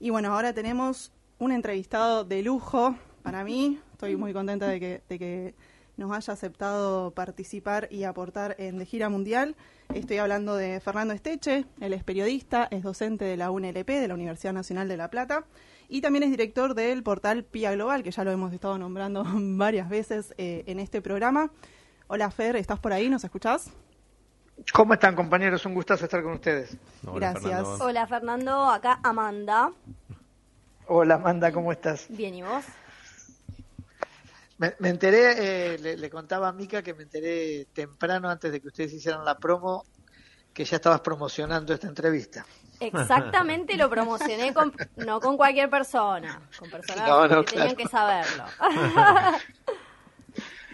Y bueno, ahora tenemos un entrevistado de lujo para mí. Estoy muy contenta de que, de que nos haya aceptado participar y aportar en De Gira Mundial. Estoy hablando de Fernando Esteche, él es periodista, es docente de la UNLP, de la Universidad Nacional de La Plata, y también es director del portal PIA Global, que ya lo hemos estado nombrando varias veces eh, en este programa. Hola Fer, ¿estás por ahí? ¿Nos escuchás? ¿Cómo están compañeros? Un gustazo estar con ustedes. Gracias. Hola Fernando, acá Amanda. Hola Amanda, ¿cómo estás? Bien, ¿y vos? Me, enteré, eh, le, contaba a Mica que me enteré temprano antes de que ustedes hicieran la promo que ya estabas promocionando esta entrevista. Exactamente lo promocioné con, no con cualquier persona, con personas que tenían que saberlo.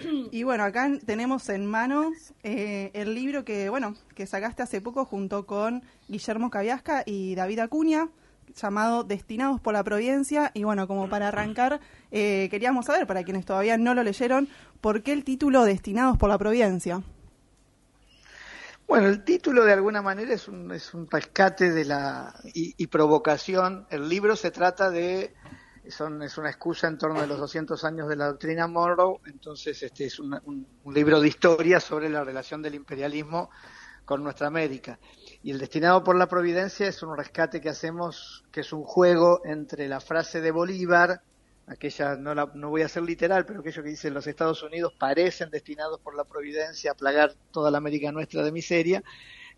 Y bueno, acá tenemos en manos eh, el libro que, bueno, que sacaste hace poco junto con Guillermo Caviasca y David Acuña, llamado Destinados por la Providencia. Y bueno, como para arrancar, eh, queríamos saber, para quienes todavía no lo leyeron, ¿por qué el título Destinados por la Providencia? Bueno, el título de alguna manera es un, es un rescate de la y, provocación. El libro se trata de son, es una excusa en torno a los 200 años de la doctrina Monroe, entonces este es un, un libro de historia sobre la relación del imperialismo con nuestra América. Y el destinado por la providencia es un rescate que hacemos, que es un juego entre la frase de Bolívar, aquella, no, la, no voy a ser literal, pero aquello que dice los Estados Unidos parecen destinados por la providencia a plagar toda la América nuestra de miseria,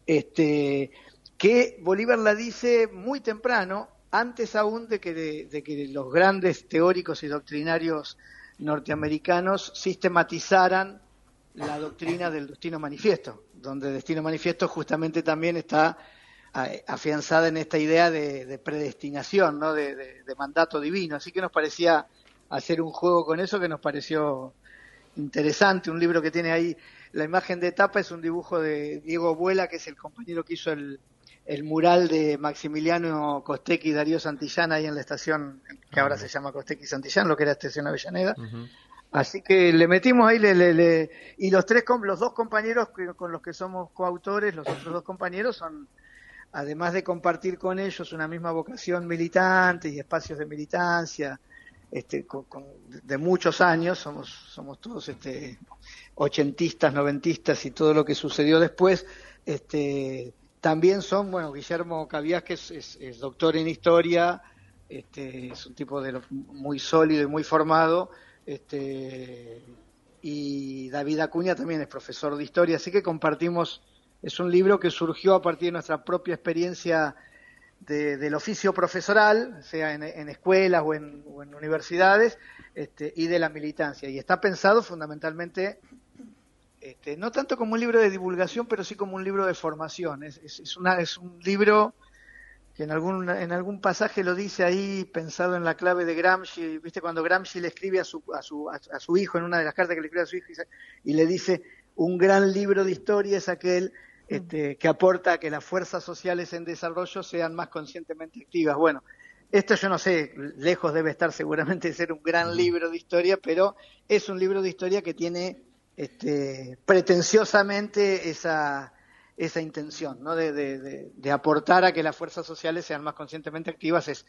este, que Bolívar la dice muy temprano, antes aún de que, de que los grandes teóricos y doctrinarios norteamericanos sistematizaran la doctrina del destino manifiesto, donde destino manifiesto justamente también está afianzada en esta idea de, predestinación, ¿no? De, mandato divino. Así que nos parecía hacer un juego con eso que nos pareció interesante. Un libro que tiene ahí la imagen de etapa es un dibujo de Diego Abuela, que es el compañero que hizo el, mural de Maximiliano Costecchi y Darío Santillán ahí en la estación que ahora se llama Costecchi Santillán, lo que era estación Avellaneda. Así que le metimos ahí, le, le, y los tres, los dos compañeros con los que somos coautores, los otros dos compañeros son, además de compartir con ellos una misma vocación militante y espacios de militancia, este, de muchos años, somos, somos todos este, ochentistas, noventistas y todo lo que sucedió después, este, también son, bueno, Guillermo Cavías, que es, doctor en historia, este, es un tipo de muy sólido y muy formado, este, y David Acuña también es profesor de historia, así que compartimos, es un libro que surgió a partir de nuestra propia experiencia del oficio profesoral, sea en, escuelas o en, universidades, este, y de la militancia. Y está pensado fundamentalmente, este, no tanto como un libro de divulgación, pero sí como un libro de formación. Es, es, una, es un libro que en algún, en algún pasaje lo dice ahí pensado en la clave de Gramsci, viste cuando Gramsci le escribe a su, a su, a, su hijo en una de las cartas que le escribe a su hijo y, le dice, un gran libro de historia es aquel este, que aporta a que las fuerzas sociales en desarrollo sean más conscientemente activas. Bueno, esto yo no sé, lejos debe estar seguramente de ser un gran libro de historia, pero es un libro de historia que tiene este, pretenciosamente esa esa intención, ¿no? De, de, aportar a que las fuerzas sociales sean más conscientemente activas, es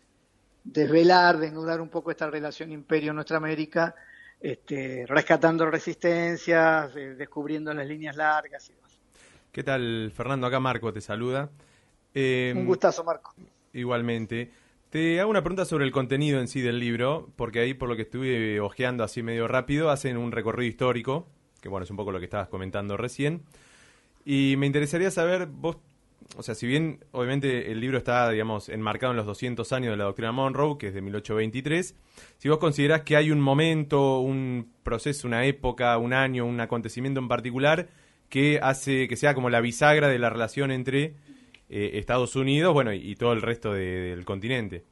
desvelar, desnudar un poco esta relación imperio-nuestra América, este, rescatando resistencias, descubriendo las líneas largas y demás. ¿Qué tal, Fernando? Acá Marco te saluda. Eh, un gustazo, Marco. Igualmente. Te hago una pregunta sobre el contenido en sí del libro, porque ahí, por lo que estuve ojeando así medio rápido, hacen un recorrido histórico, que bueno, es un poco lo que estabas comentando recién. Y me interesaría saber, vos, o sea, si bien obviamente el libro está, digamos, enmarcado en los 200 años de la doctrina Monroe, que es de 1823, si vos considerás que hay un momento, un proceso, una época, un año, un acontecimiento en particular que hace que sea como la bisagra de la relación entre eh, Estados Unidos, bueno, y, todo el resto del continente.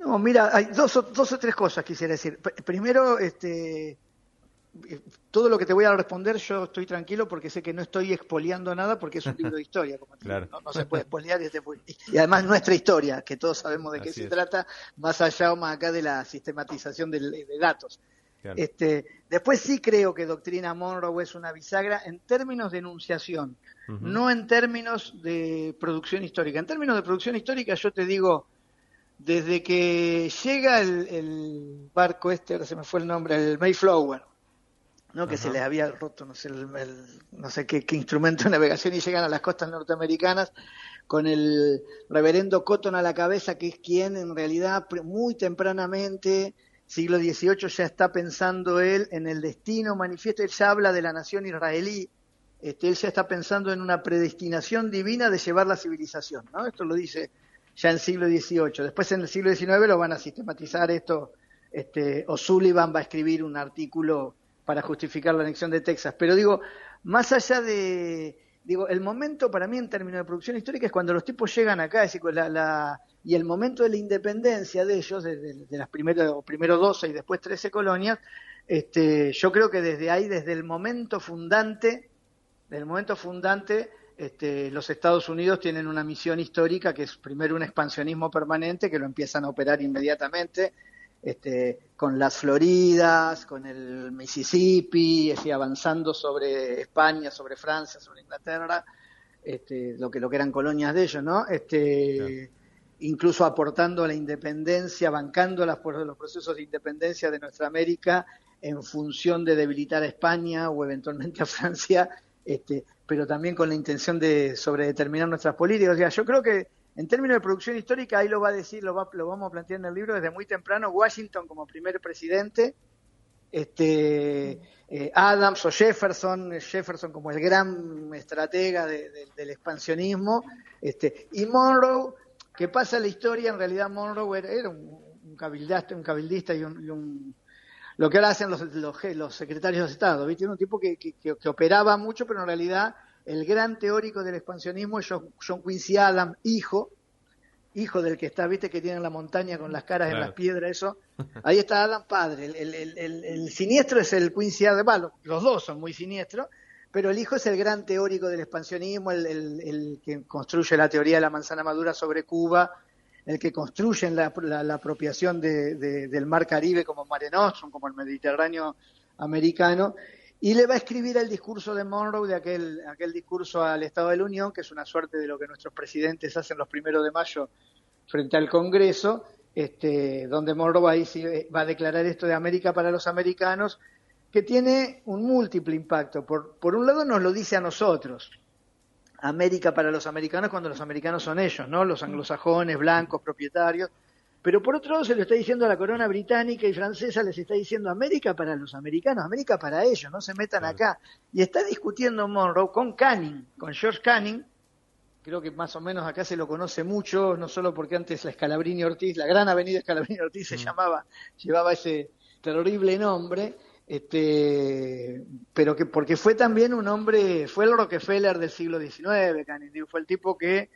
No, mira, hay dos, dos o tres cosas quisiera decir. Primero, este, todo lo que te voy a responder yo estoy tranquilo porque sé que no estoy expoliando nada porque es un libro de historia, como no, se puede expoliar y, además nuestra historia, que todos sabemos de qué se trata, más allá o más acá de la sistematización de, datos. Este, después sí creo que Doctrina Monroe es una bisagra en términos de enunciación. no en términos de producción histórica. En términos de producción histórica, yo te digo, desde que llega el, barco este, ahora se me fue el nombre, el Mayflower, ¿no? que se les había roto, no sé, no sé qué, instrumento de navegación y llegan a las costas norteamericanas con el reverendo Cotton a la cabeza, que es quien en realidad muy tempranamente, siglo XVIII, ya está pensando él en el destino manifiesto, él ya habla de la nación israelí, este, él ya está pensando en una predestinación divina de llevar la civilización, ¿no? Esto lo dice ya en el siglo XVIII. Después en el siglo XIX lo van a sistematizar esto, este, O'Sullivan va a escribir un artículo para justificar la anexión de Texas. Pero digo, más allá de, digo, el momento para mí en términos de producción histórica es cuando los tipos llegan acá, es decir, y el momento de la independencia de ellos, de, las primeras, primero 12 y después 13 colonias, este, yo creo que desde ahí, desde el momento fundante, desde momento fundante, este, los Estados Unidos tienen una misión histórica que es primero un expansionismo permanente que lo empiezan a operar inmediatamente este, con las Floridas, con el Mississippi, avanzando sobre España, sobre Francia, sobre Inglaterra, este, lo que lo que eran colonias de ellos, ¿no? Este, incluso aportando a la independencia, bancando las, los procesos de independencia de nuestra América en función de debilitar a España o eventualmente a Francia este, pero también con la intención de sobredeterminar nuestras políticas. O sea, yo creo que en términos de producción histórica, ahí lo va a decir, lo, va, lo vamos a plantear en el libro desde muy temprano, Washington como primer presidente, este, eh, Adams o Jefferson, Jefferson como el gran estratega del expansionismo, este, y Monroe, que pasa la historia, en realidad Monroe era, un, un, un cabildista y un lo que ahora hacen los, los, secretarios de Estado, ¿viste? un tipo que, que, operaba mucho, pero en realidad el gran teórico del expansionismo es John, Quincy Adams, hijo, hijo del que está, ¿viste? Que tiene la montaña con las caras en las piedras, eso. Ahí está Adam padre. El, el, el, siniestro es el Quincy Adams, los dos son muy siniestros, pero el hijo es el gran teórico del expansionismo, el, que construye la teoría de la manzana madura sobre Cuba, el que construyen la, apropiación del mar Caribe como Mare Nostrum, como el Mediterráneo americano, y le va a escribir el discurso de Monroe, de aquel, aquel discurso al Estado de la Unión, que es una suerte de lo que nuestros presidentes hacen los primeros de mayo frente al Congreso, este, donde Monroe va a declarar esto de América para los americanos, que tiene un múltiple impacto. Por, por un lado nos lo dice a nosotros, América para los americanos cuando los americanos son ellos, ¿no? Los anglosajones, blancos, propietarios. Pero por otro lado se lo está diciendo a la corona británica y francesa, les está diciendo América para los americanos, América para ellos, no se metan acá. Y está discutiendo Monroe con Canning, con George Canning, creo que más o menos acá se lo conoce mucho, no solo porque antes la Scalabrini Ortiz, la gran avenida Scalabrini Ortiz se mm. llamaba, llevaba ese terrible nombre, este, pero que porque fue también un hombre, fue el Rockefeller del siglo XIX, fue el tipo que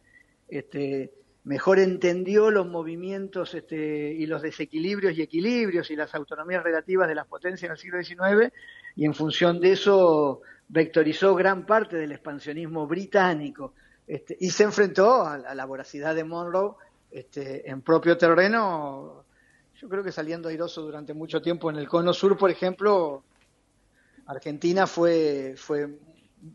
este, mejor entendió los movimientos este, y los desequilibrios y equilibrios y las autonomías relativas de las potencias en el siglo XIX y en función de eso vectorizó gran parte del expansionismo británico este, y se enfrentó a, la voracidad de Monroe este, en propio terreno yo creo que saliendo airoso durante mucho tiempo. En el cono sur, por ejemplo, Argentina fue, fue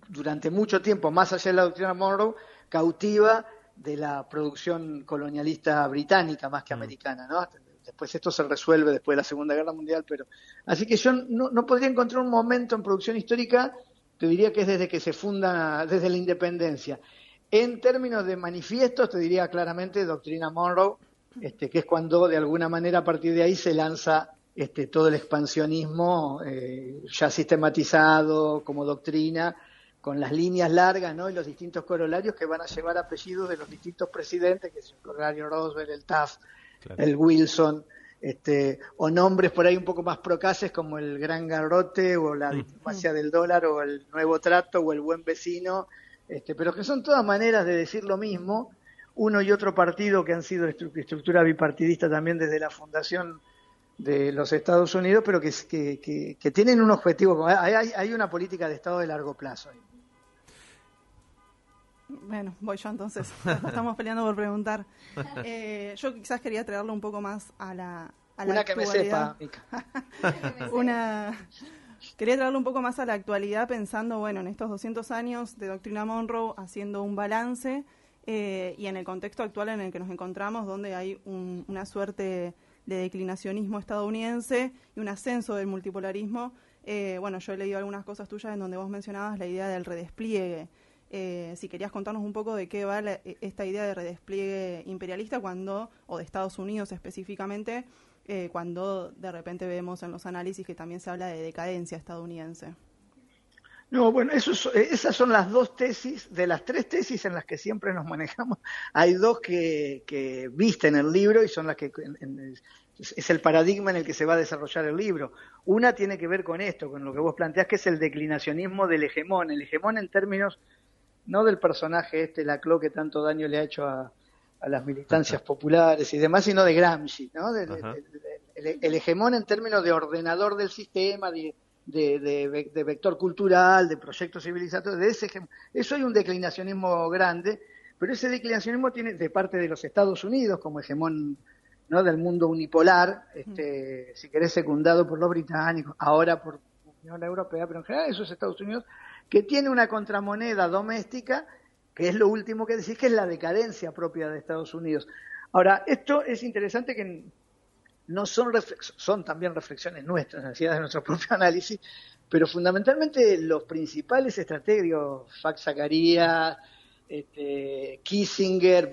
durante mucho tiempo, más allá de la doctrina Monroe, cautiva de la producción colonialista británica más que mm. americana, ¿no? Después esto se resuelve después de la Segunda Guerra Mundial, pero así que yo no, no podría encontrar un momento en producción histórica, te diría que es desde que se funda, desde la independencia. En términos de manifiestos, te diría claramente doctrina Monroe, este, que es cuando de alguna manera a partir de ahí se lanza este, todo el expansionismo eh, ya sistematizado como doctrina, con las líneas largas ¿no? y los distintos corolarios que van a llevar apellidos de los distintos presidentes, que es el corolario Roosevelt, el Taft, el Wilson, este, o nombres por ahí un poco más procaces como el Gran Garrote o la mm. diplomacia del dólar o el Nuevo Trato o el Buen Vecino, este, pero que son todas maneras de decir lo mismo uno y otro partido que han sido estructura bipartidista también desde la fundación de los Estados Unidos, pero que, que, que, tienen un objetivo, hay, hay, una política de Estado de largo plazo. Bueno, voy yo entonces. Estamos peleando por preguntar. Eh, yo quizás quería traerlo un poco más a la, a una que me sepa, una Quería traerlo un poco más a la actualidad pensando, bueno, en estos 200 años de Doctrina Monroe, haciendo un balance eh, y en el contexto actual en el que nos encontramos, donde hay una suerte de declinacionismo estadounidense y un ascenso del multipolarismo. Eh, bueno, yo he leído algunas cosas tuyas en donde vos mencionabas la idea del redespliegue. Eh, si querías contarnos un poco de qué va esta idea de redespliegue imperialista cuando, o de Estados Unidos específicamente, eh, cuando de repente vemos en los análisis que también se habla de decadencia estadounidense. No, bueno, eh, esas son las dos tesis, de las tres tesis en las que siempre nos manejamos, hay dos que, que visten el libro y son las que es el paradigma en el que se va a desarrollar el libro. Una tiene que ver con esto, con lo que vos planteás, que es el declinacionismo del hegemón. El hegemón en términos, no del personaje este, la Clo, que tanto daño le ha hecho a, a las militancias populares y demás, sino de Gramsci, ¿no? el, hegemón en términos de ordenador del sistema, de, de, vector cultural, de proyectos civilizatorios, de ese Eso hay un declinacionismo grande, pero ese declinacionismo tiene de parte de los Estados Unidos como hegemón ¿no? del mundo unipolar, este, si querés secundado por los británicos, ahora por la Unión Europea, pero en general esos Estados Unidos, que tiene una contramoneda doméstica que es lo último que decís, que es la decadencia propia de Estados Unidos. Ahora, esto es interesante que no son, son también reflexiones nuestras, necesidades de nuestro propio análisis, pero fundamentalmente los principales estrategios, Fax Zacarías, este, Kissinger,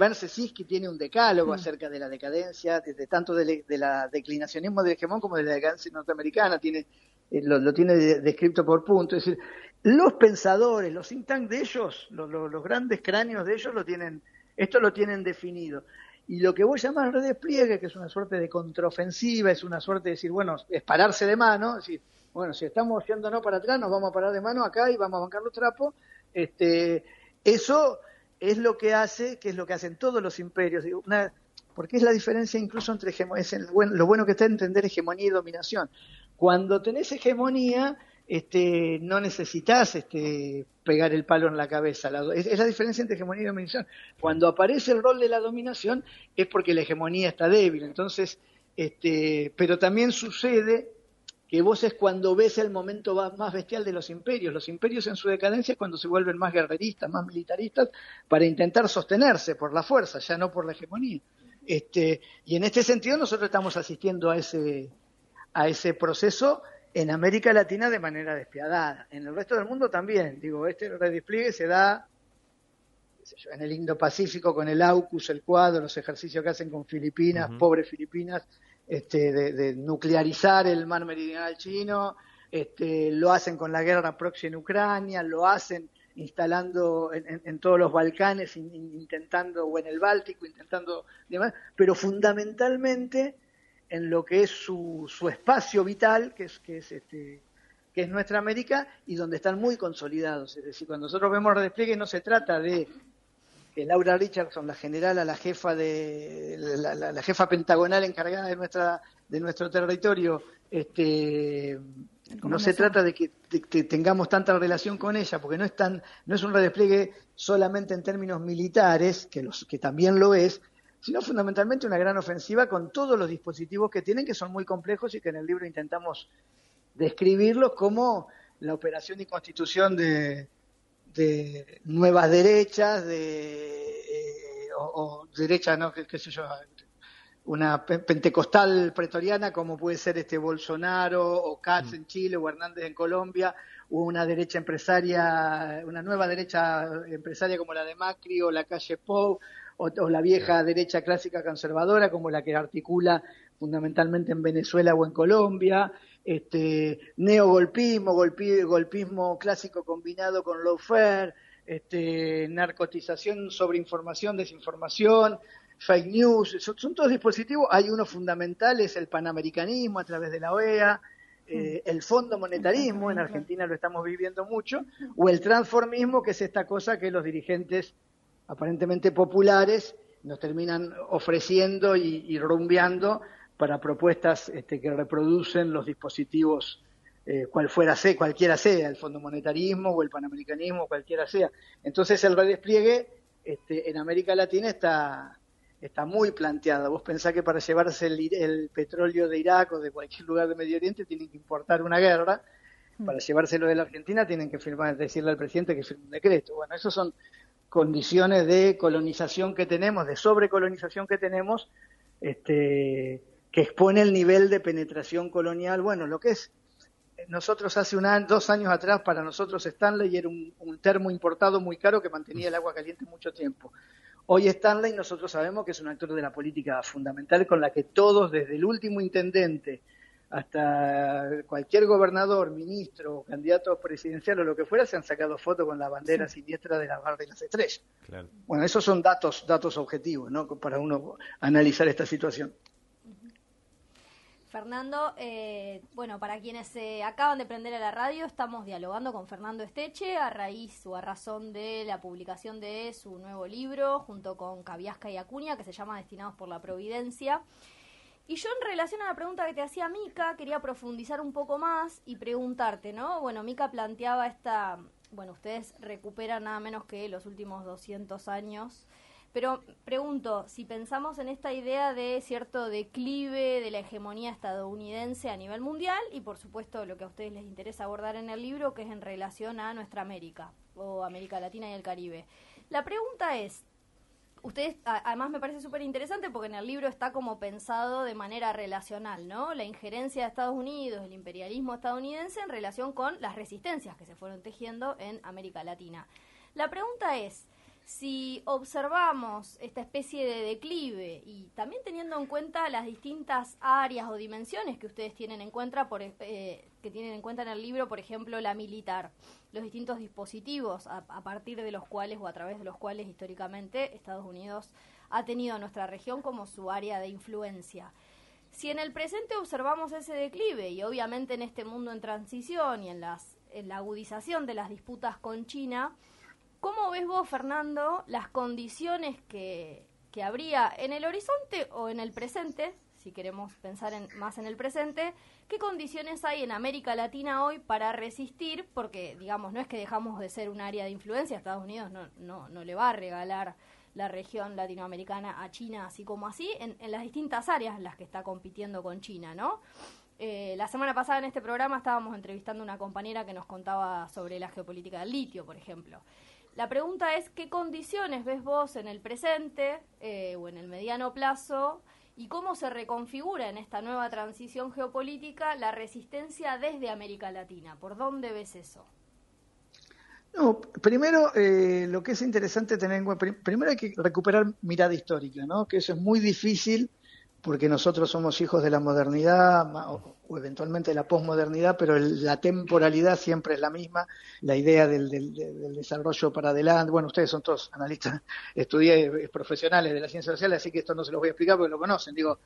que tiene un decálogo mm. acerca de la decadencia, desde tanto de, la declinacionismo del hegemón como de la decadencia norteamericana, tiene, eh, lo, tiene descrito por punto. Es decir, los pensadores, los think de ellos, los, grandes cráneos de ellos lo tienen, esto lo tienen definido. Y lo que vos llamás redespliegue, que es una suerte de contraofensiva, es una suerte de decir, bueno, es pararse de mano, es decir, bueno, si estamos yéndonos para atrás, nos vamos a parar de mano acá y vamos a bancar los trapos. Este, eso es lo que hace, que es lo que hacen todos los imperios. Una, porque es la diferencia incluso entre es lo bueno que está entender hegemonía y dominación. Cuando tenés hegemonía, este, no necesitas este, pegar el palo en la cabeza. es, la diferencia entre hegemonía y dominación. Cuando aparece el rol de la dominación es porque la hegemonía está débil. Entonces, este, pero también sucede que vos es cuando ves el momento más bestial de los imperios. Los imperios en su decadencia es cuando se vuelven más guerreristas, más militaristas, para intentar sostenerse por la fuerza, ya no por la hegemonía. Este, y en este sentido nosotros estamos asistiendo a ese, a ese proceso en América Latina de manera despiadada. En el resto del mundo también. Digo, este redespliegue se da en el Indo-Pacífico con el AUKUS, el cuadro, los ejercicios que hacen con Filipinas, pobres Filipinas, este, de, nuclearizar el mar meridional chino, este, lo hacen con la guerra próxima en Ucrania, lo hacen instalando en, todos los Balcanes, intentando, o en el Báltico, intentando demás, pero fundamentalmente en lo que es su, su espacio vital, que es, que es este que es nuestra América y donde están muy consolidados. Es decir, cuando nosotros vemos el despliegue no se trata de que Laura Richardson, la generala, la jefa de la, jefa pentagonal encargada de nuestra de nuestro territorio, este no se trata de que, tengamos tanta relación con ella, porque no es tan, no es un redespliegue solamente en términos militares, que los que también lo es, sino fundamentalmente una gran ofensiva con todos los dispositivos que tienen, que son muy complejos y que en el libro intentamos describirlos como la operación y constitución de, nuevas derechas, de, eh, o, derechas, no, qué, sé yo, una pentecostal pretoriana como puede ser este Bolsonaro o Katz mm. en Chile o Hernández en Colombia, o una derecha empresaria, una nueva derecha empresaria como la de Macri o la calle Pou, o, la vieja derecha clásica conservadora, como la que articula fundamentalmente en Venezuela o en Colombia, este, neogolpismo, golpismo clásico combinado con lawfare, este, narcotización sobre información, desinformación, fake news, son, todos dispositivos. Hay uno fundamental, es el panamericanismo a través de la OEA, eh, el fondo monetarismo, en Argentina lo estamos viviendo mucho, o el transformismo, que es esta cosa que los dirigentes aparentemente populares nos terminan ofreciendo y, rumbeando para propuestas este, que reproducen los dispositivos eh, cual fuera sea, cualquiera sea, el Fondo Monetarismo o el Panamericanismo, cualquiera sea. Entonces el redespliegue este, en América Latina está, está muy planteado. Vos pensás que para llevarse el, el, petróleo de Irak o de cualquier lugar de Medio Oriente tienen que importar una guerra Mm. Para llevárselo de la Argentina tienen que firmar, decirle al presidente que firme un decreto. Bueno, esas son condiciones de colonización que tenemos, de sobrecolonización que tenemos, este, que expone el nivel de penetración colonial. Bueno, lo que es nosotros hace un año, dos años atrás para nosotros Stanley era un, termo importado muy caro que mantenía el agua caliente mucho tiempo. Hoy Stanley nosotros sabemos que es un actor de la política fundamental con la que todos, desde el último intendente hasta cualquier gobernador, ministro, candidato presidencial o lo que fuera, se han sacado fotos con la bandera siniestra de la barra de las estrellas. Bueno, esos son datos, datos objetivos, ¿no? Para uno analizar esta situación. Fernando, eh, bueno, para quienes se acaban de prender a la radio, estamos dialogando con Fernando Esteche a raíz o a razón de la publicación de su nuevo libro junto con Caviasca y Acuña que se llama Destinados por la Providencia. Y yo en relación a la pregunta que te hacía Mica, quería profundizar un poco más y preguntarte, ¿no? Bueno, Mica planteaba esta, bueno, ustedes recuperan nada menos que los últimos 200 años pero pregunto, si pensamos en esta idea de cierto declive de la hegemonía estadounidense a nivel mundial y por supuesto lo que a ustedes les interesa abordar en el libro, que es en relación a nuestra América o América Latina y el Caribe. La pregunta es, ustedes, además me parece súper interesante porque en el libro está como pensado de manera relacional, ¿no? La injerencia de Estados Unidos, el imperialismo estadounidense en relación con las resistencias que se fueron tejiendo en América Latina. La pregunta es, si observamos esta especie de declive y también teniendo en cuenta las distintas áreas o dimensiones que ustedes tienen en cuenta, por, eh, que tienen en cuenta en el libro, por ejemplo, la militar, los distintos dispositivos a, a, partir de los cuales o a través de los cuales históricamente Estados Unidos ha tenido a nuestra región como su área de influencia. Si en el presente observamos ese declive y obviamente en este mundo en transición y en, las, en la agudización de las disputas con China, ¿Cómo ves vos, Fernando, las condiciones que, habría en el horizonte o en el presente, si queremos pensar en, más en el presente, qué condiciones hay en América Latina hoy para resistir? Porque, digamos, no es que dejamos de ser un área de influencia, Estados Unidos no, no, no le va a regalar la región latinoamericana a China así como así, en, las distintas áreas en las que está compitiendo con China, ¿no? Eh, la semana pasada en este programa estábamos entrevistando a una compañera que nos contaba sobre la geopolítica del litio, por ejemplo. La pregunta es qué condiciones ves vos en el presente eh, o en el mediano plazo y cómo se reconfigura en esta nueva transición geopolítica la resistencia desde América Latina. ¿Por dónde ves eso? No, primero eh, lo que es interesante tener en cuenta, primero hay que recuperar mirada histórica, ¿no? Que eso es muy difícil porque nosotros somos hijos de la modernidad o, eventualmente de la posmodernidad, pero la temporalidad siempre es la misma, la idea del, desarrollo para adelante. Bueno, ustedes son todos analistas, estudié profesionales de la ciencia social, así que esto no se los voy a explicar porque lo conocen, digo,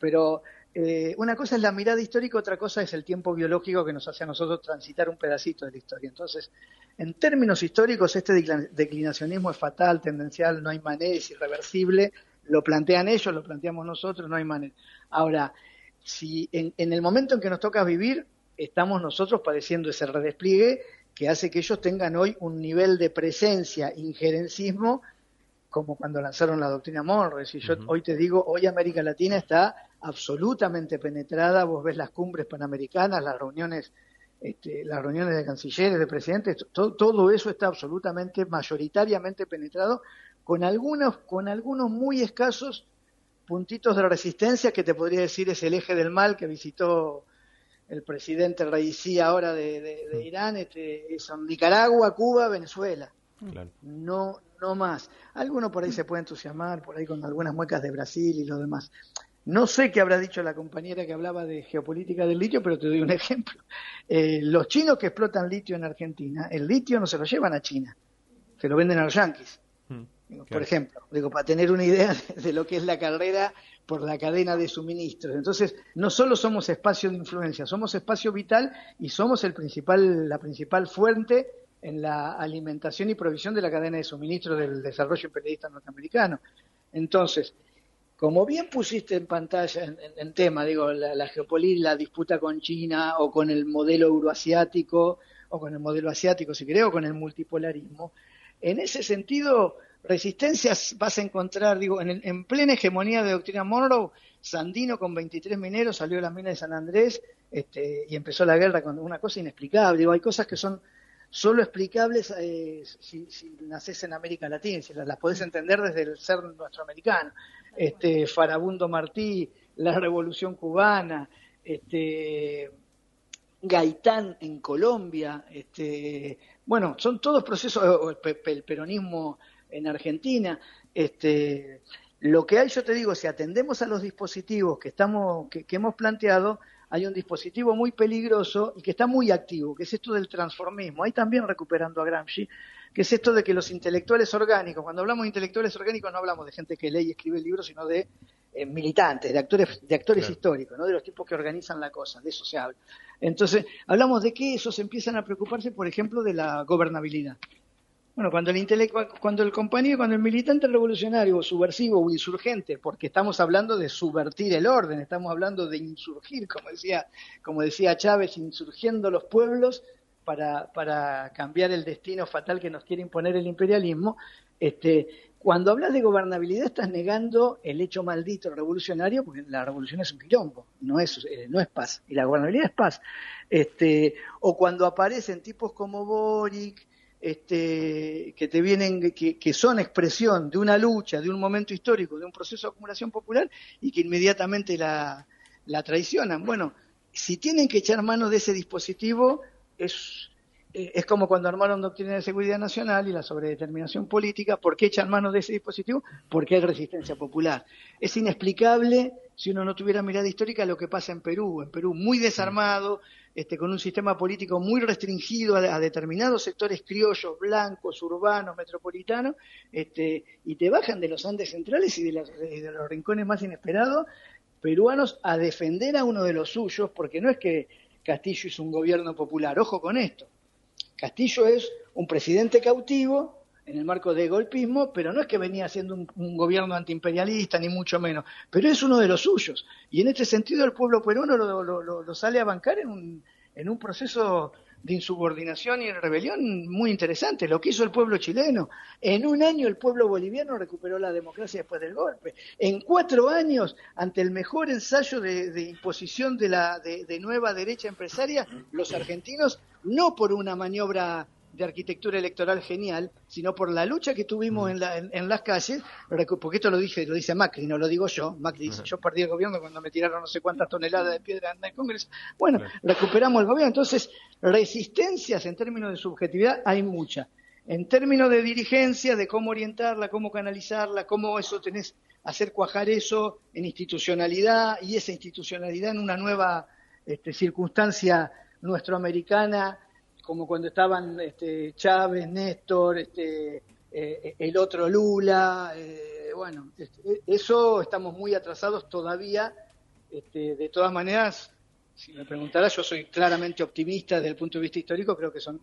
pero eh, una cosa es la mirada histórica, otra cosa es el tiempo biológico que nos hace a nosotros transitar un pedacito de la historia. Entonces, en términos históricos, este declinacionismo es fatal, tendencial, no hay manera, es irreversible lo plantean ellos, lo planteamos nosotros, no hay manera. Ahora, si en, el momento en que nos toca vivir, estamos nosotros padeciendo ese redespliegue que hace que ellos tengan hoy un nivel de presencia, injerencismo, como cuando lanzaron la doctrina Monroe. Si yo hoy te digo, hoy América Latina está absolutamente penetrada, vos ves las cumbres panamericanas, las reuniones, este, las reuniones de cancilleres, de presidentes, todo eso está absolutamente, mayoritariamente penetrado con algunos, con algunos muy escasos puntitos de resistencia que te podría decir es el eje del mal que visitó el presidente Raisi ahora de, mm. Irán, este, son Nicaragua, Cuba, Venezuela. No, no más. Algunos por ahí se puede entusiasmar, por ahí con algunas muecas de Brasil y lo demás. No sé qué habrá dicho la compañera que hablaba de geopolítica del litio, pero te doy un ejemplo. Eh, los chinos que explotan litio en Argentina, el litio no se lo llevan a China, se lo venden a los yanquis. Por ejemplo, digo, para tener una idea de, lo que es la carrera por la cadena de suministros. Entonces, no solo somos espacio de influencia, somos espacio vital y somos el principal, la principal fuente en la alimentación y provisión de la cadena de suministros del desarrollo imperialista norteamericano. Entonces, como bien pusiste en pantalla, en, tema, digo, la, la geopolítica, la disputa con China o con el modelo euroasiático o con el modelo asiático, si querés, o con el multipolarismo, en ese sentido, resistencias vas a encontrar, digo, en, en plena hegemonía de doctrina Monroe, Sandino con 23 mineros salió de la mina de San Andrés este, y empezó la guerra con una cosa inexplicable. Digo, hay cosas que son solo explicables eh, si, si, naces en América Latina, si las, las podés entender desde el ser nuestro americano. Este, Farabundo Martí, la Revolución Cubana, este, Gaitán en Colombia, este, bueno, son todos procesos, el peronismo en Argentina, este, lo que hay, yo te digo, si atendemos a los dispositivos que estamos, que, que hemos planteado, hay un dispositivo muy peligroso y que está muy activo, que es esto del transformismo. Ahí también recuperando a Gramsci, que es esto de que los intelectuales orgánicos, cuando hablamos de intelectuales orgánicos no hablamos de gente que lee y escribe libros, sino de eh, militantes, de actores, de actores claro. históricos, ¿no? de los tipos que organizan la cosa, de eso se habla. Entonces, hablamos de que esos empiezan a preocuparse, por ejemplo, de la gobernabilidad. Bueno, cuando el cuando el compañero, cuando el militante revolucionario, o subversivo o insurgente, porque estamos hablando de subvertir el orden, estamos hablando de insurgir, como decía, como decía Chávez, insurgiendo los pueblos para, para cambiar el destino fatal que nos quiere imponer el imperialismo, este, cuando hablas de gobernabilidad estás negando el hecho maldito revolucionario, porque la revolución es un quilombo, no es, eh, no es paz, y la gobernabilidad es paz. Este, o cuando aparecen tipos como Boric, este, que te vienen, que, que, son expresión de una lucha, de un momento histórico, de un proceso de acumulación popular y que inmediatamente la, la traicionan. Bueno, si tienen que echar mano de ese dispositivo, es, es como cuando armaron Doctrina de Seguridad Nacional y la sobredeterminación política. ¿Por qué echan mano de ese dispositivo? Porque hay resistencia popular. Es inexplicable, si uno no tuviera mirada histórica, lo que pasa en Perú. En Perú, muy desarmado, este, con un sistema político muy restringido a, determinados sectores criollos, blancos, urbanos, metropolitanos, este, y te bajan de los Andes centrales y de, de los rincones más inesperados peruanos a defender a uno de los suyos, porque no es que Castillo es un gobierno popular, ojo con esto. Castillo es un presidente cautivo en el marco del golpismo, pero no es que venía siendo un, un, gobierno antiimperialista, ni mucho menos, pero es uno de los suyos. Y en este sentido el pueblo peruano lo, lo, sale a bancar en un, en un proceso de insubordinación y rebelión muy interesante, lo que hizo el pueblo chileno. En un año el pueblo boliviano recuperó la democracia después del golpe. En cuatro años, ante el mejor ensayo de, de imposición de la de, de nueva derecha empresaria, los argentinos, no por una maniobra de arquitectura electoral genial, sino por la lucha que tuvimos en, la, en, en, las calles, porque esto lo dije, lo dice Macri, no lo digo yo, Macri dice, yo perdí el gobierno cuando me tiraron no sé cuántas toneladas de piedra en el Congreso. Bueno, recuperamos el gobierno, entonces resistencias en términos de subjetividad hay mucha. En términos de dirigencia, de cómo orientarla, cómo canalizarla, cómo eso tenés, hacer cuajar eso en institucionalidad y esa institucionalidad en una nueva este, circunstancia nuestroamericana como cuando estaban este, Chávez, Néstor, este, eh, el otro Lula, eh, bueno, este, eso estamos muy atrasados todavía. Este, de todas maneras, si me preguntarás, yo soy claramente optimista desde el punto de vista histórico, creo que son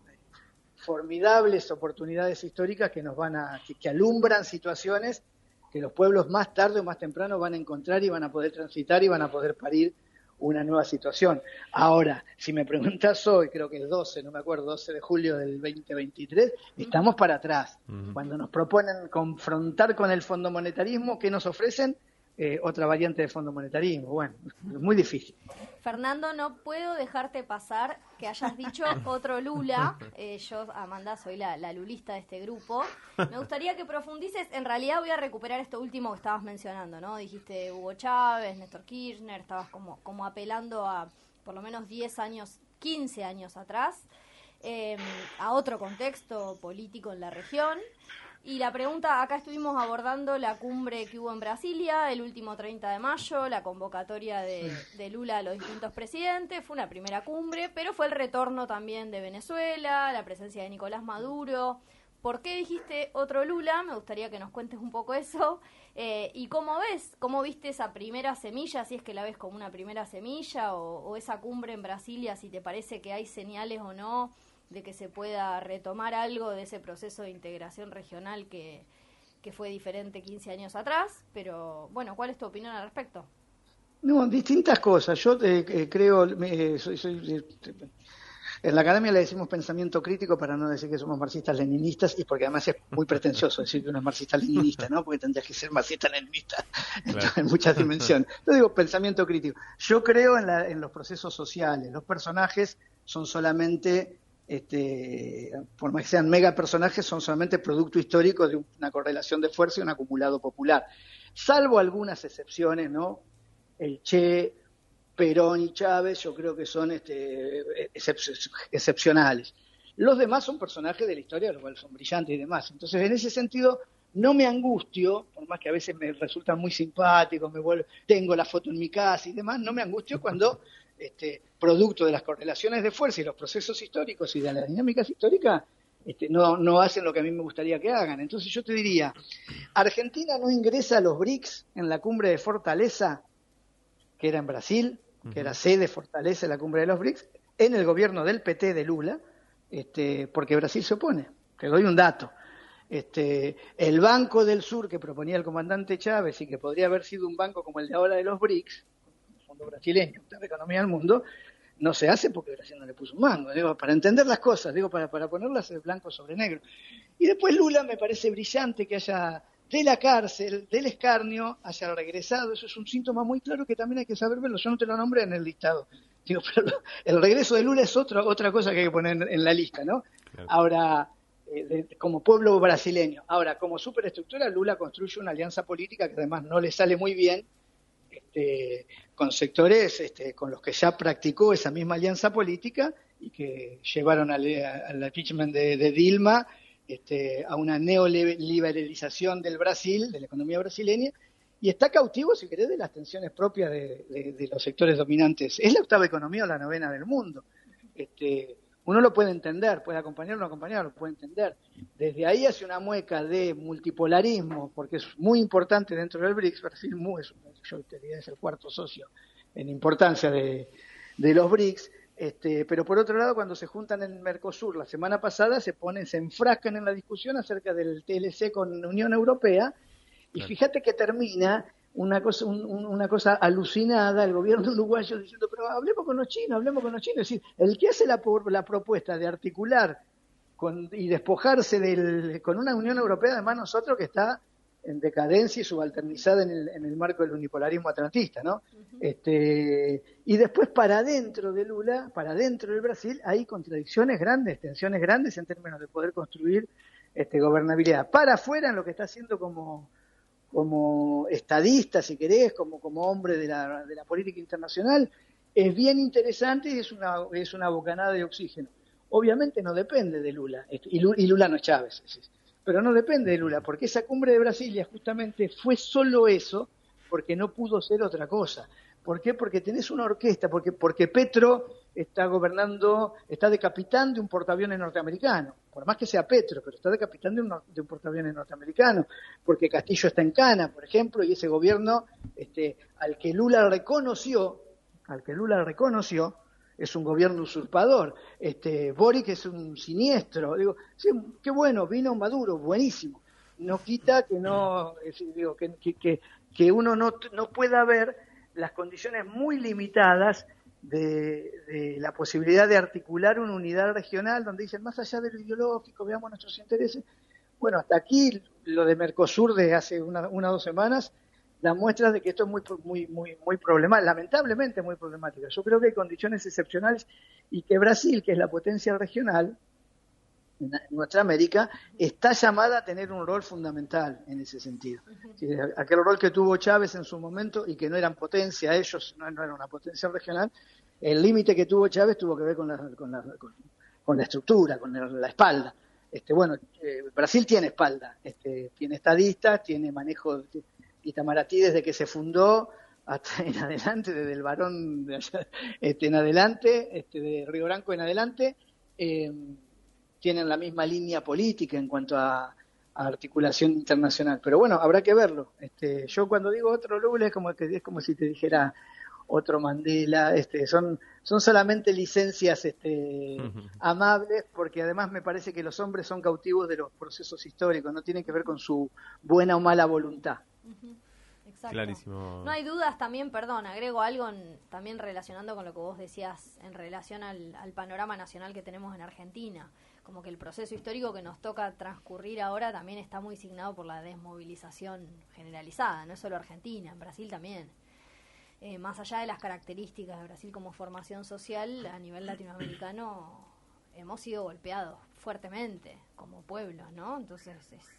formidables oportunidades históricas que nos van a, que, que alumbran situaciones que los pueblos más tarde o más temprano van a encontrar y van a poder transitar y van a poder parir una nueva situación. Ahora, si me preguntas hoy, creo que es 12, no me acuerdo, 12 de julio del 2023, estamos para atrás. Uh -huh. Cuando nos proponen confrontar con el fondo monetarismo, ¿qué nos ofrecen? Eh, otra variante de fondo monetarismo. Bueno, es muy difícil. Fernando, no puedo dejarte pasar que hayas dicho otro Lula. Eh, yo, Amanda, soy la, la, lulista de este grupo. Me gustaría que profundices. En realidad voy a recuperar esto último que estabas mencionando, ¿no? Dijiste Hugo Chávez, Néstor Kirchner, estabas como, como apelando a por lo menos 10 años, 15 años atrás, eh, a otro contexto político en la región. Y la pregunta, acá estuvimos abordando la cumbre que hubo en Brasilia el último 30 de mayo, la convocatoria de, Lula a los distintos presidentes, fue una primera cumbre, pero fue el retorno también de Venezuela, la presencia de Nicolás Maduro. ¿Por qué dijiste otro Lula? Me gustaría que nos cuentes un poco eso. Eh, ¿Y cómo ves? ¿Cómo viste esa primera semilla? Si es que la ves como una primera semilla o, o esa cumbre en Brasilia, si te parece que hay señales o no de que se pueda retomar algo de ese proceso de integración regional que, que fue diferente 15 años atrás, pero bueno, ¿cuál es tu opinión al respecto? No, distintas cosas. Yo eh, eh, creo, eh, soy, soy, En la academia le decimos pensamiento crítico para no decir que somos marxistas-leninistas y porque además es muy pretencioso decir que uno es marxista-leninista, ¿no? Porque tendrías que ser marxista-leninista en muchas dimensiones. Yo digo pensamiento crítico. Yo creo en, en los procesos sociales. Los personajes son solamente este, por más que sean mega personajes, son solamente producto histórico de una correlación de fuerza y un acumulado popular. Salvo algunas excepciones, ¿no? El Che, Perón y Chávez, yo creo que son este, excepcionales. Los demás son personajes de la historia, los cuales son brillantes y demás. Entonces, en ese sentido, no me angustio, por más que a veces me resultan muy simpáticos, me vuelvo, tengo la foto en mi casa y demás, no me angustio cuando este, producto de las correlaciones de fuerza y los procesos históricos y de las dinámicas históricas, este, no, no hacen lo que a mí me gustaría que hagan. Entonces yo te diría, Argentina no ingresa a los BRICS en la cumbre de Fortaleza, que era en Brasil, que era sede Fortaleza en la cumbre de los BRICS, en el gobierno del PT de Lula, este, porque Brasil se opone. Te doy un dato. Este, el Banco del Sur que proponía el comandante Chávez y que podría haber sido un banco como el de ahora de los BRICS, brasileño, de economía del mundo, no se hace porque Brasil no le puso un mango. Digo, para entender las cosas, digo, para, para ponerlas blanco sobre negro. Y después Lula me parece brillante que haya de la cárcel, del escarnio, haya regresado. Eso es un síntoma muy claro que también hay que saber verlo. Yo no te lo nombré en el listado. Digo, pero el regreso de Lula es otra otra cosa que hay que poner en, la lista, ¿no? Ahora, eh, como pueblo brasileño. Ahora, como superestructura, Lula construye una alianza política que además no le sale muy bien, este, con sectores este, con los que ya practicó esa misma alianza política y que llevaron al, impeachment de, Dilma este, a una neoliberalización del Brasil, de la economía brasileña, y está cautivo, si querés, de las tensiones propias de, los sectores dominantes. Es la octava economía o la novena del mundo. Este, uno lo puede entender, puede acompañar o no acompañar, lo puede entender. Desde ahí hace una mueca de multipolarismo, porque es muy importante dentro del BRICS, Brasil muy, es, yo diría, es el cuarto socio en importancia de, los BRICS, este, pero por otro lado, cuando se juntan en Mercosur la semana pasada, se ponen, se enfrascan en la discusión acerca del TLC con la Unión Europea, y fíjate que termina una cosa, una cosa alucinada el gobierno uruguayo diciendo, pero hablemos con los chinos, hablemos con los chinos. Es decir, el que hace la, la propuesta de articular con, y despojarse del, con una Unión Europea, además nosotros que está en decadencia y subalternizada en el, en el marco del unipolarismo atlantista, ¿no? este, y después para adentro de Lula, para adentro del Brasil, hay contradicciones grandes, tensiones grandes en términos de poder construir este, gobernabilidad. Para afuera, en lo que está haciendo como como estadista, si querés, como, como hombre de la, de la política internacional, es bien interesante y es una, es una bocanada de oxígeno. Obviamente no depende de Lula, y Lula, no es Chávez, pero no depende de Lula, porque esa cumbre de Brasilia justamente fue solo eso, porque no pudo ser otra cosa. ¿Por qué? Porque tenés una orquesta, porque, porque Petro está gobernando, está de capitán de un portaaviones norteamericano, por más que sea Petro, pero está de capitán de un, de un portaaviones norteamericano, porque Castillo está en Cana, por ejemplo, y ese gobierno este, al que Lula reconoció, al que Lula reconoció, es un gobierno usurpador. Este, Boric es un siniestro. Digo, sí, qué bueno, vino Maduro, buenísimo. No quita que no, digo, que, que, que uno no, no pueda ver las condiciones muy limitadas de, la posibilidad de articular una unidad regional donde dicen, más allá de lo ideológico, veamos nuestros intereses. Bueno, hasta aquí lo de Mercosur de hace una, o dos semanas da muestras de que esto es muy, muy, muy, muy problemático, lamentablemente muy problemático. Yo creo que hay condiciones excepcionales y que Brasil, que es la potencia regional, nuestra América, está llamada a tener un rol fundamental en ese sentido. Aquel rol que tuvo Chávez en su momento y que no eran potencia, ellos no, eran una potencia regional, el límite que tuvo Chávez tuvo que ver con la, con la, con, la estructura, con la espalda. Este, bueno, eh, Brasil tiene espalda, este, tiene estadistas, tiene manejo de Itamaraty desde que se fundó hasta en adelante, desde el varón de este, en adelante, este, de Río Branco en adelante. Eh, tienen la misma línea política en cuanto a, articulación internacional. Pero bueno, habrá que verlo. Este, yo cuando digo otro Lula es como, es como si te dijera otro Mandela, este, son, son solamente licencias este, amables, porque además me parece que los hombres son cautivos de los procesos históricos, no tienen que ver con su buena o mala voluntad. Clarísimo. No hay dudas también, perdón, agrego algo también relacionando con lo que vos decías en relación al, al panorama nacional que tenemos en Argentina. Como que el proceso histórico que nos toca transcurrir ahora también está muy signado por la desmovilización generalizada, no es solo Argentina, en Brasil también. Eh, más allá de las características de Brasil como formación social, a nivel latinoamericano hemos sido golpeados fuertemente como pueblo, ¿no? Entonces es,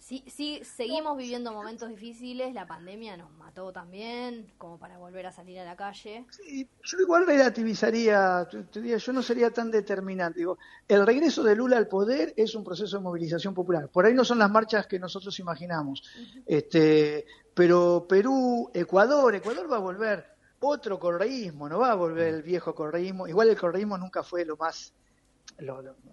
sí, sí, seguimos viviendo momentos difíciles, la pandemia nos mató también, como para volver a salir a la calle. Sí, yo igual relativizaría, yo no sería tan determinante. Digo, el regreso de Lula al poder es un proceso de movilización popular. Por ahí no son las marchas que nosotros imaginamos. este, pero Perú, Ecuador, Ecuador va a volver otro correísmo, no va a volver el viejo correísmo. Igual el correísmo nunca fue lo más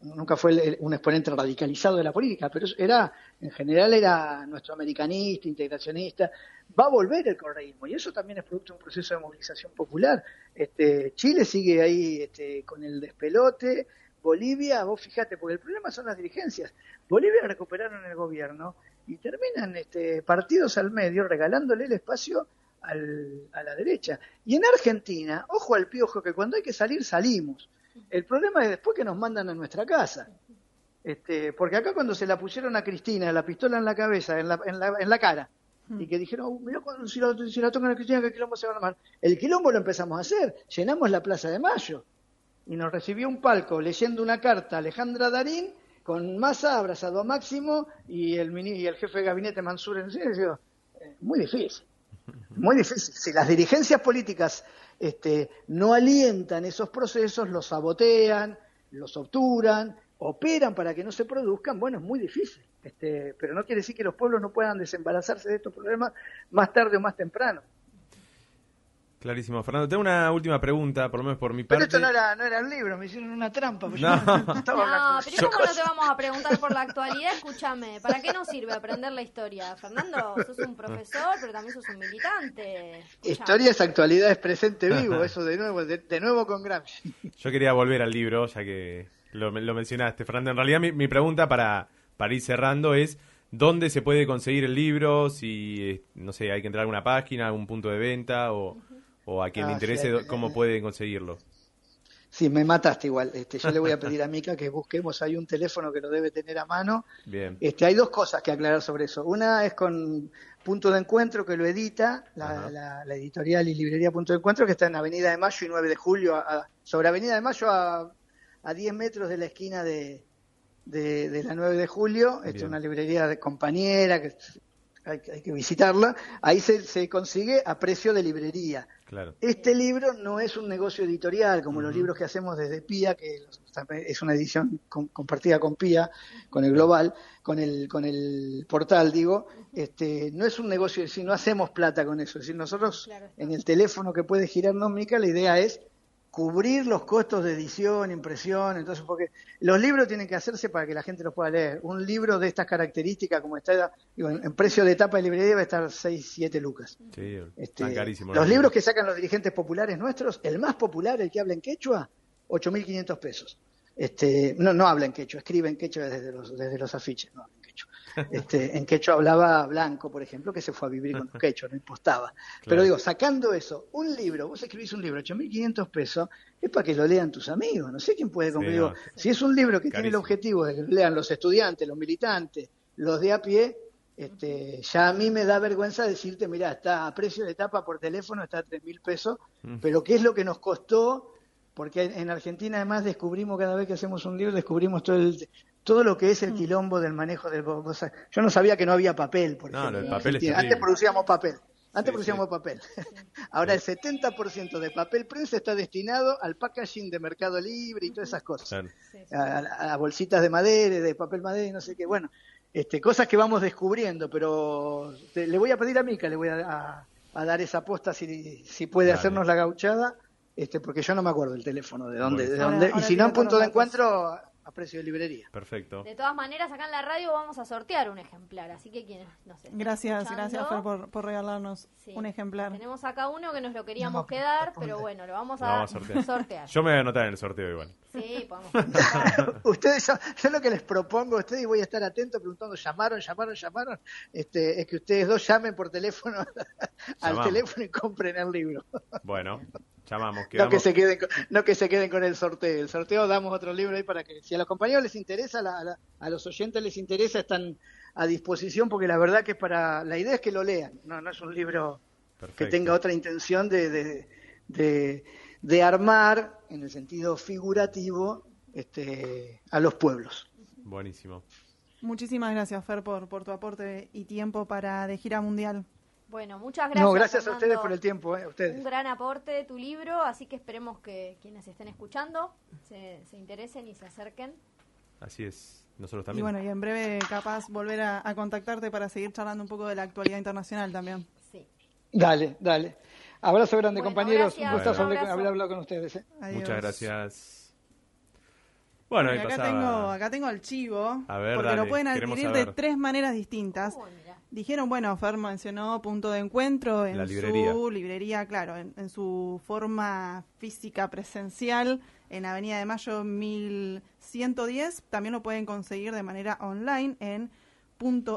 nunca fue un exponente radicalizado de la política, pero era, en general era nuestro americanista, integracionista. Va a volver el correísmo y eso también es producto de un proceso de movilización popular. Este, Chile sigue ahí este, con el despelote. Bolivia, vos fíjate, porque el problema son las dirigencias. Bolivia recuperaron el gobierno y terminan este, partidos al medio regalándole el espacio al, a la derecha. Y en Argentina, ojo al piojo, que cuando hay que salir, salimos. El problema es después que nos mandan a nuestra casa. Este, porque acá cuando se la pusieron a Cristina, la pistola en la cabeza, en la, en la, en la cara, y que dijeron, oh, mira cuando si la, si la tocan a Cristina, ¿qué quilombo se va a armar? El quilombo lo empezamos a hacer, llenamos la Plaza de Mayo, y nos recibió un palco leyendo una carta Alejandra Darín, con masa abrazado a Máximo, y el, y el jefe de gabinete Mansur en serio, eh, muy difícil, muy difícil. Si las dirigencias políticas este, no alientan esos procesos, los sabotean, los obturan, operan para que no se produzcan, bueno, es muy difícil. Este, pero no quiere decir que los pueblos no puedan desembarazarse de estos problemas más tarde o más temprano. Clarísimo. Fernando, tengo una última pregunta, por lo menos por mi parte. Pero esto no era, no era un libro, me hicieron una trampa. Pues no, no, pero ¿cómo no te vamos a preguntar por la actualidad? Escúchame, ¿para qué nos sirve aprender la historia? Fernando, sos un profesor, pero también sos un militante. Historia es actualidad, es presente vivo, eso de nuevo, de, nuevo con Gramsci. Yo quería volver al libro, ya que lo, lo mencionaste, Fernando. En realidad mi, mi pregunta para, para ir cerrando es... ¿Dónde se puede conseguir el libro? Si, eh, no sé, hay que entrar a alguna página, algún punto de venta o o a quien le ah, interese cómo pueden conseguirlo. Sí, me mataste igual. Este, yo le voy a pedir a Mica que busquemos. Hay un teléfono que lo debe tener a mano. Bien. Este, hay dos cosas que aclarar sobre eso. Una es con Punto de Encuentro, que lo edita, la, editorial y librería Punto de Encuentro, que está en Avenida de Mayo y 9 de Julio, sobre Avenida de Mayo a, a 10 metros de la esquina de, de, la 9 de Julio. Es una librería de compañera que hay, que visitarla. Ahí se, se consigue a precio de librería. Este libro no es un negocio editorial como los libros que hacemos desde PIA, que es una edición compartida con PIA, con el global, con el, con el portal, digo. Este, no es un negocio, si no hacemos plata con eso. Es decir, nosotros en el teléfono que puede girarnos Mica, la idea es cubrir los costos de edición, impresión, entonces porque los libros tienen que hacerse para que la gente los pueda leer. Un libro de estas características, como está, en precio de tapa de librería va a estar 6, 7 lucas. Sí, este, carísimo. Los libros que sacan los dirigentes populares nuestros, el más popular, el que habla en quechua, 8.500 pesos. Este, no, no habla en quechua, escribe en quechua desde los, desde los afiches, no. Este, en quechua hablaba Blanco, por ejemplo, que se fue a vivir con los quechua, no impostaba. Pero digo, sacando eso, un libro, vos escribís un libro, 8.500 pesos, es para que lo lean tus amigos, no sé quién puede conmigo. si es un libro que tiene el objetivo de que lo lean los estudiantes, los militantes, los de a pie, este, ya a mí me da vergüenza decirte, mira, está a precio de tapa por teléfono, está a tres mil pesos, mm. pero ¿qué es lo que nos costó porque en Argentina además descubrimos cada vez que hacemos un libro, descubrimos todo el, todo lo que es el mm. quilombo del manejo del... Yo no sabía que no había papel, por ejemplo. Antes producíamos papel. Antes producíamos papel. Ahora el 70% de papel prensa está destinado al packaging de Mercado Libre y todas esas cosas. A, bolsitas de madera, de papel madera y no sé qué. Bueno, este, cosas que vamos descubriendo, pero le voy a pedir a Mica, le voy a, dar esa posta si, si puede hacernos la gauchada este, porque yo no me acuerdo el teléfono de dónde, de dónde. y si no, en punto de encuentro, a precio de librería. Perfecto. De todas maneras, acá en la radio vamos a sortear un ejemplar, así que quienes no sé. Gracias, gracias Fer por, por regalarnos un ejemplar. Tenemos acá uno que nos lo queríamos quedar, pero bueno, lo vamos a, vamos a sortear. sortear. Yo me voy a anotar en el sorteo igual. Sí, podemos. ustedes, yo, yo, lo que les propongo a ustedes, y voy a estar atento preguntando, llamaron, llamaron, llamaron, este, es que ustedes dos llamen por teléfono al teléfono y compren el libro. Bueno, llamamos. No que, se queden con, no que se queden con el sorteo. El sorteo damos otro libro ahí para que, si a los compañeros les interesa, a los oyentes les interesa, están a disposición porque la verdad que es para, la idea es que lo lean, no, no es un libro que tenga otra intención de, de, de, de, armar, en el sentido figurativo, este, a los pueblos. Buenísimo. Muchísimas gracias, Fer, por, por tu aporte y tiempo para De Gira Mundial. Bueno, muchas gracias. No, gracias a ustedes por el tiempo, eh, ustedes. Un gran aporte de tu libro, así que esperemos que quienes estén escuchando se, se interesen y se acerquen. Así es, nosotros también. Y bueno, y en breve capaz volver a, contactarte para seguir charlando un poco de la actualidad internacional también. Sí. Dale, dale. Abrazo grande, compañeros. Un gusto haber hablado con ustedes. Eh. Muchas gracias. Bueno, acá, tengo, acá tengo el chivo, porque lo pueden adquirir de tres maneras distintas. Dijeron, bueno, Fer mencionó punto de encuentro en su librería, claro, en, su forma física presencial en Avenida de Mayo 1110. También lo pueden conseguir de manera online en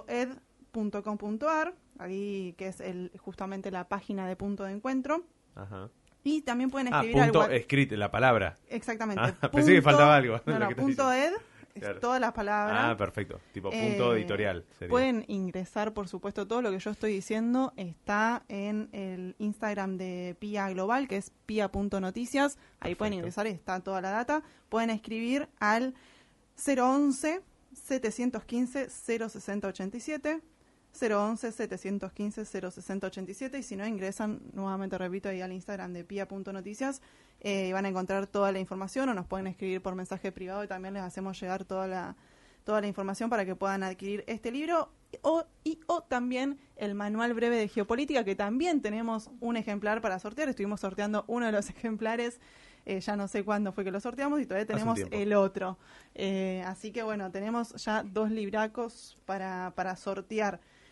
.ed.com.ar, ahí que es el, justamente la página de punto de encuentro. Ajá. Y también pueden ah, escribir ah, punto escrito, la palabra. Exactamente. Ah, pensé que faltaba algo. No, no, punto ed, todas las palabras. Ah, perfecto. Tipo punto eh, editorial. Pueden ingresar, por supuesto, todo lo que yo estoy diciendo está en el Instagram de PIA Global, que es pia.noticias. Ahí pueden ingresar está toda la data. Pueden escribir al 011 715 06087 011-715-06087 y si no ingresan, nuevamente repito, ahí al Instagram de pia.noticias eh, y van a encontrar toda la información o nos pueden escribir por mensaje privado y también les hacemos llegar toda la, toda la información para que puedan adquirir este libro o, y o también el manual breve de geopolítica que también tenemos un ejemplar para sortear, estuvimos sorteando uno de los ejemplares eh, ya no sé cuándo fue que lo sorteamos y todavía tenemos el otro. Eh, así que bueno, tenemos ya dos libracos para, para sortear.